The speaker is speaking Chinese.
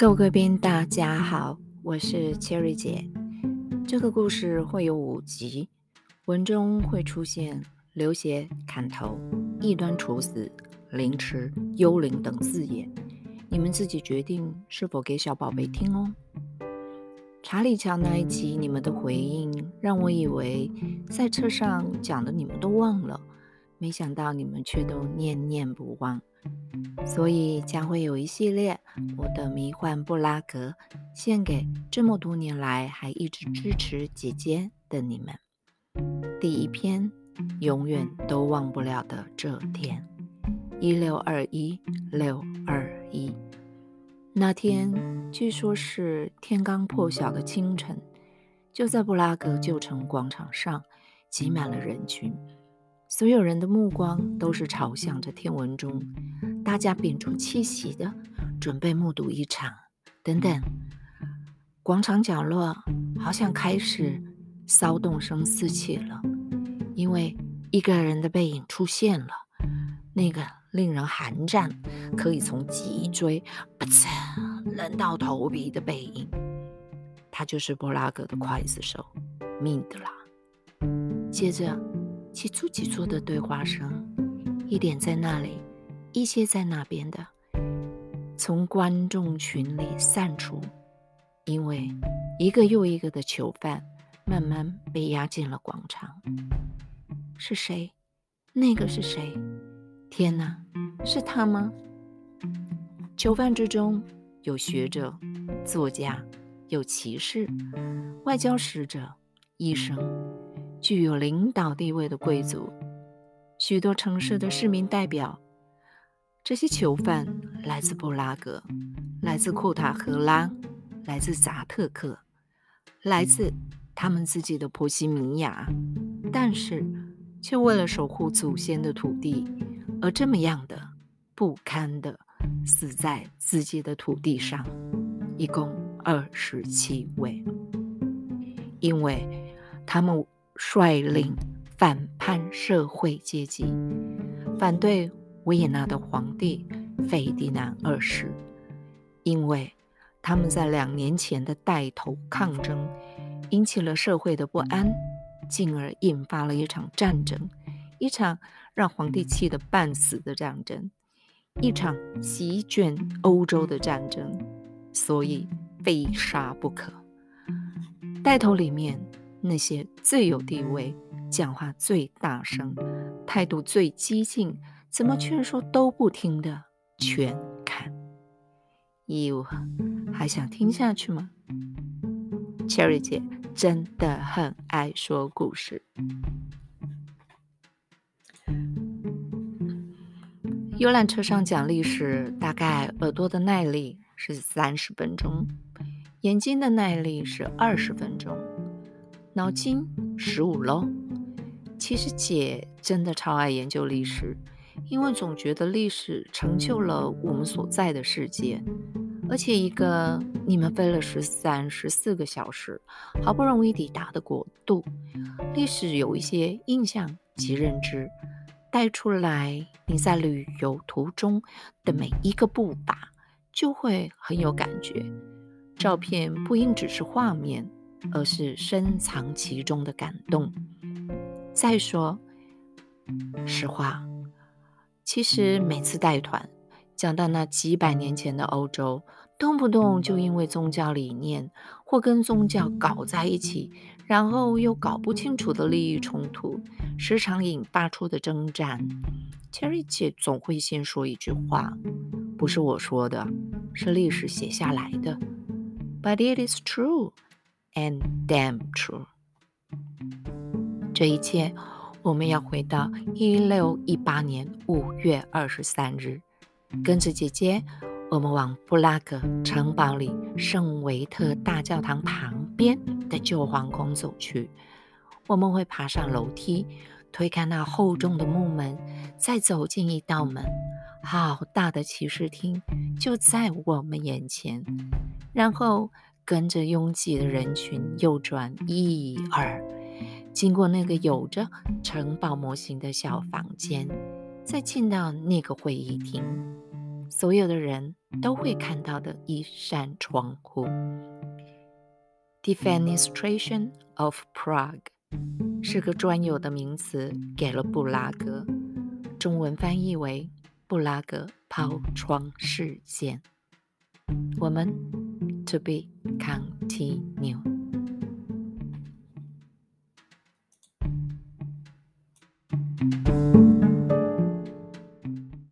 各位贵宾，大家好，我是 Cherry 姐。这个故事会有五集，文中会出现流血、砍头、异端处死、凌迟、幽灵等字眼，你们自己决定是否给小宝贝听哦。查理乔那一集，你们的回应让我以为在车上讲的你们都忘了，没想到你们却都念念不忘。所以将会有一系列我的迷幻布拉格，献给这么多年来还一直支持姐姐的你们。第一篇，永远都忘不了的这天，一六二一六二一。那天据说是天刚破晓的清晨，就在布拉格旧城广场上挤满了人群，所有人的目光都是朝向着天文钟。大家屏住气息的准备目睹一场。等等，广场角落好像开始骚动声四起了，因为一个人的背影出现了，那个令人寒战，可以从脊椎不嚓冷到头皮的背影，他就是布拉格的刽子手米德拉。接着，几簇几簇的对话声，一点在那里。一些在那边的从观众群里散出，因为一个又一个的囚犯慢慢被押进了广场。是谁？那个是谁？天哪，是他吗？囚犯之中有学者、作家，有骑士、外交使者、医生，具有领导地位的贵族，许多城市的市民代表。这些囚犯来自布拉格，来自库塔赫拉，来自扎特克，来自他们自己的波西米亚，但是却为了守护祖先的土地而这么样的不堪的死在自己的土地上，一共二十七位，因为他们率领反叛社会阶级，反对。维也纳的皇帝费迪南二世，因为他们在两年前的带头抗争，引起了社会的不安，进而引发了一场战争，一场让皇帝气得半死的战争，一场席卷欧洲的战争，所以非杀不可。带头里面那些最有地位、讲话最大声、态度最激进。怎么劝说都不听的，全看。哟，还想听下去吗？Cherry 姐真的很爱说故事。游览车上讲历史，大概耳朵的耐力是三十分钟，眼睛的耐力是二十分钟，脑筋十五喽。其实姐真的超爱研究历史。因为总觉得历史成就了我们所在的世界，而且一个你们飞了十三、十四个小时，好不容易抵达的国度，历史有一些印象及认知带出来，你在旅游途中的每一个步伐就会很有感觉。照片不应只是画面，而是深藏其中的感动。再说实话。其实每次带团讲到那几百年前的欧洲，动不动就因为宗教理念或跟宗教搞在一起，然后又搞不清楚的利益冲突，时常引发出的征战，Cherry 姐总会先说一句话：“不是我说的，是历史写下来的。”But it is true and damn true。这一切。我们要回到一六一八年五月二十三日，跟着姐姐，我们往布拉格城堡里圣维特大教堂旁边的旧皇宫走去。我们会爬上楼梯，推开那厚重的木门，再走进一道门，好大的骑士厅就在我们眼前。然后跟着拥挤的人群右转一二。经过那个有着城堡模型的小房间，再进到那个会议厅，所有的人都会看到的一扇窗户。Defenestration of Prague 是个专有的名词，给了布拉格，中文翻译为布拉格抛窗事件。我们 to be continue。